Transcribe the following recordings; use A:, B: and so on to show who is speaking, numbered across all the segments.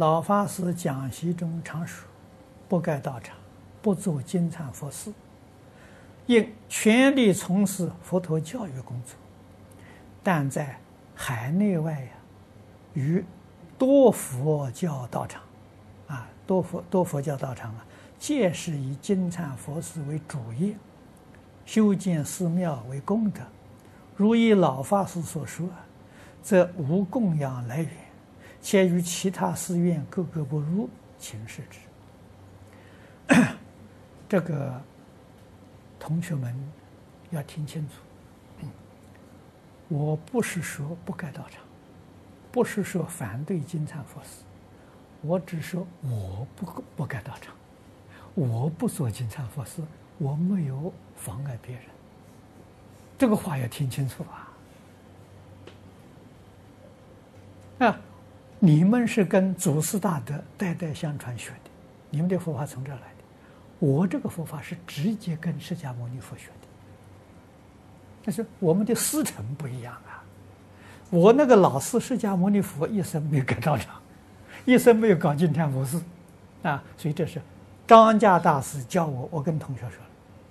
A: 老法师讲习中常说，不该道场，不做金灿佛寺，应全力从事佛陀教育工作。但在海内外呀，与多佛教道场，啊，多佛多佛教道场啊，皆是以金灿佛寺为主业，修建寺庙为功德。如依老法师所说，则无供养来源。且与其他寺院格格不入，请示之。这个同学们要听清楚，我不是说不该到场，不是说反对金蝉佛事，我只说我不不该到场，我不做金蝉佛事，我没有妨碍别人。这个话要听清楚啊！啊。你们是跟祖师大德代代相传学的，你们的佛法从这儿来的。我这个佛法是直接跟释迦牟尼佛学的，但是我们的师承不一样啊。我那个老师释迦牟尼佛一生没有改道场，一生没有搞经天佛寺，啊，所以这是张家大师教我。我跟同学说，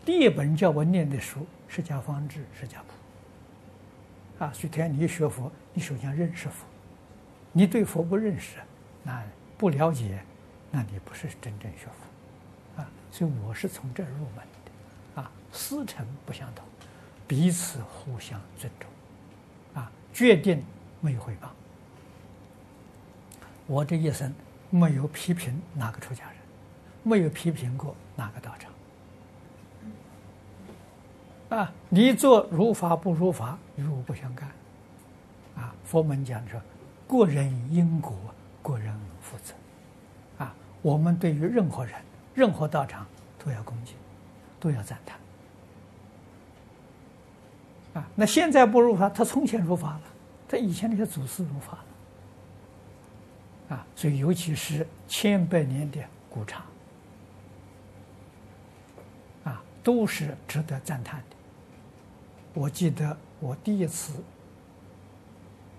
A: 第一本叫我念的书《释迦方志》《释迦谱》，啊，所以天你学佛，你首先认识佛。你对佛不认识，那不了解，那你不是真正学佛，啊，所以我是从这儿入门的，啊，师承不相同，彼此互相尊重，啊，决定没有回报。我这一生没有批评哪个出家人，没有批评过哪个道场，啊，你做如法不如法，与我不相干，啊，佛门讲说。个人因果，个人负责。啊，我们对于任何人、任何道场都要恭敬，都要赞叹。啊，那现在不如法，他从前如法了，他以前那些祖师如法了。啊，所以尤其是千百年的古刹，啊，都是值得赞叹的。我记得我第一次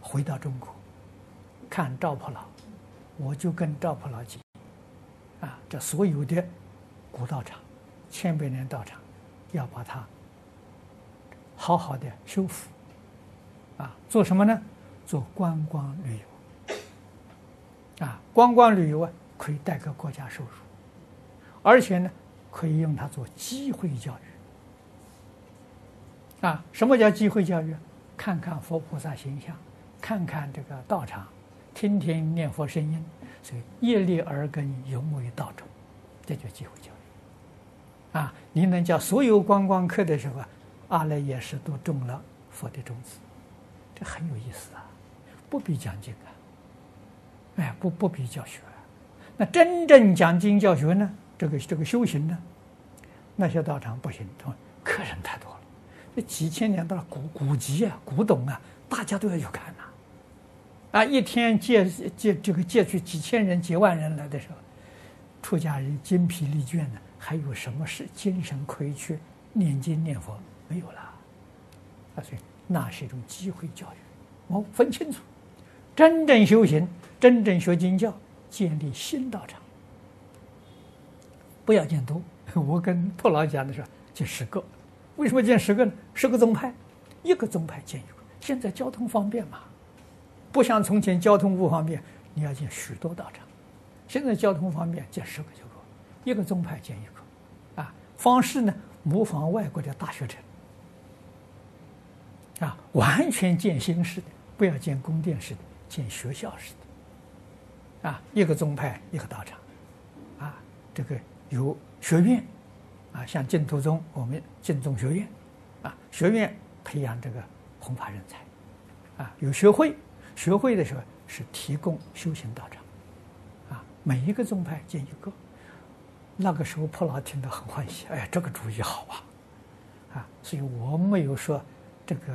A: 回到中国。看赵普老，我就跟赵普老讲，啊，这所有的古道场、千百年道场，要把它好好的修复，啊，做什么呢？做观光旅游，啊，观光旅游啊，可以带给国家收入，而且呢，可以用它做机会教育，啊，什么叫机会教育？看看佛菩萨形象，看看这个道场。听听念佛声音，所以业力耳根永为道种，这就机会教育。啊，你能叫所有观光客的时候，阿赖耶识都种了佛的种子，这很有意思啊！不必讲经啊，哎，不不必教学。那真正讲经教学呢？这个这个修行呢？那些道场不行，客人太多了，这几千年的古古籍啊、古董啊，大家都要去看。啊，一天借借这个借去几千人、几万人来的时候，出家人精疲力倦的，还有什么是精神可以去念经念佛？没有了。啊，所以那是一种机会教育，我分清楚，真正修行、真正学经教，建立新道场，不要建多。我跟普老讲的时候，建十个，为什么建十个呢？十个宗派，一个宗派建一个。现在交通方便嘛。不像从前交通不方便，你要建许多道场。现在交通方便，建十个就够，一个宗派建一个，啊，方式呢，模仿外国的大学城，啊，完全建新式的，不要建宫殿式的，建学校式的，啊，一个宗派一个道场，啊，这个有学院，啊，像净土宗我们净宗学院，啊，学院培养这个弘法人才，啊，有学会。学会的时候是提供修行道场，啊，每一个宗派建一个。那个时候普老听得很欢喜，哎呀，这个主意好啊，啊，所以我没有说这个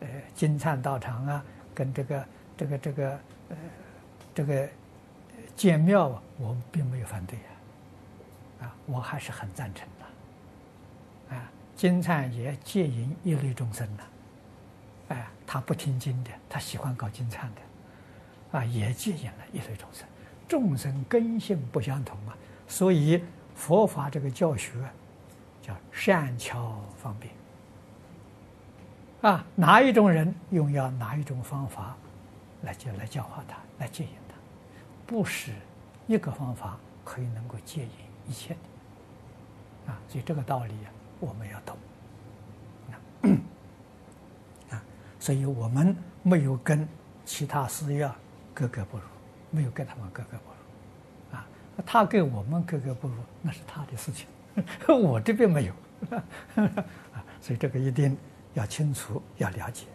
A: 呃金灿道场啊，跟这个这个这个呃这个建庙啊，我并没有反对啊，啊，我还是很赞成的，啊，金灿也戒引一类众生的。他不听经的，他喜欢搞经忏的，啊，也戒引了一类众生。众生根性不相同啊，所以佛法这个教学叫善巧方便。啊，哪一种人用要哪一种方法来教来教化他，来接引他，不是一个方法可以能够接引一切的。啊，所以这个道理啊，我们要懂啊，所以我们没有跟其他寺院格格不入，没有跟他们格格不入。啊他跟我们格格不入，那是他的事情，我这边没有，啊，所以这个一定要清楚，要了解。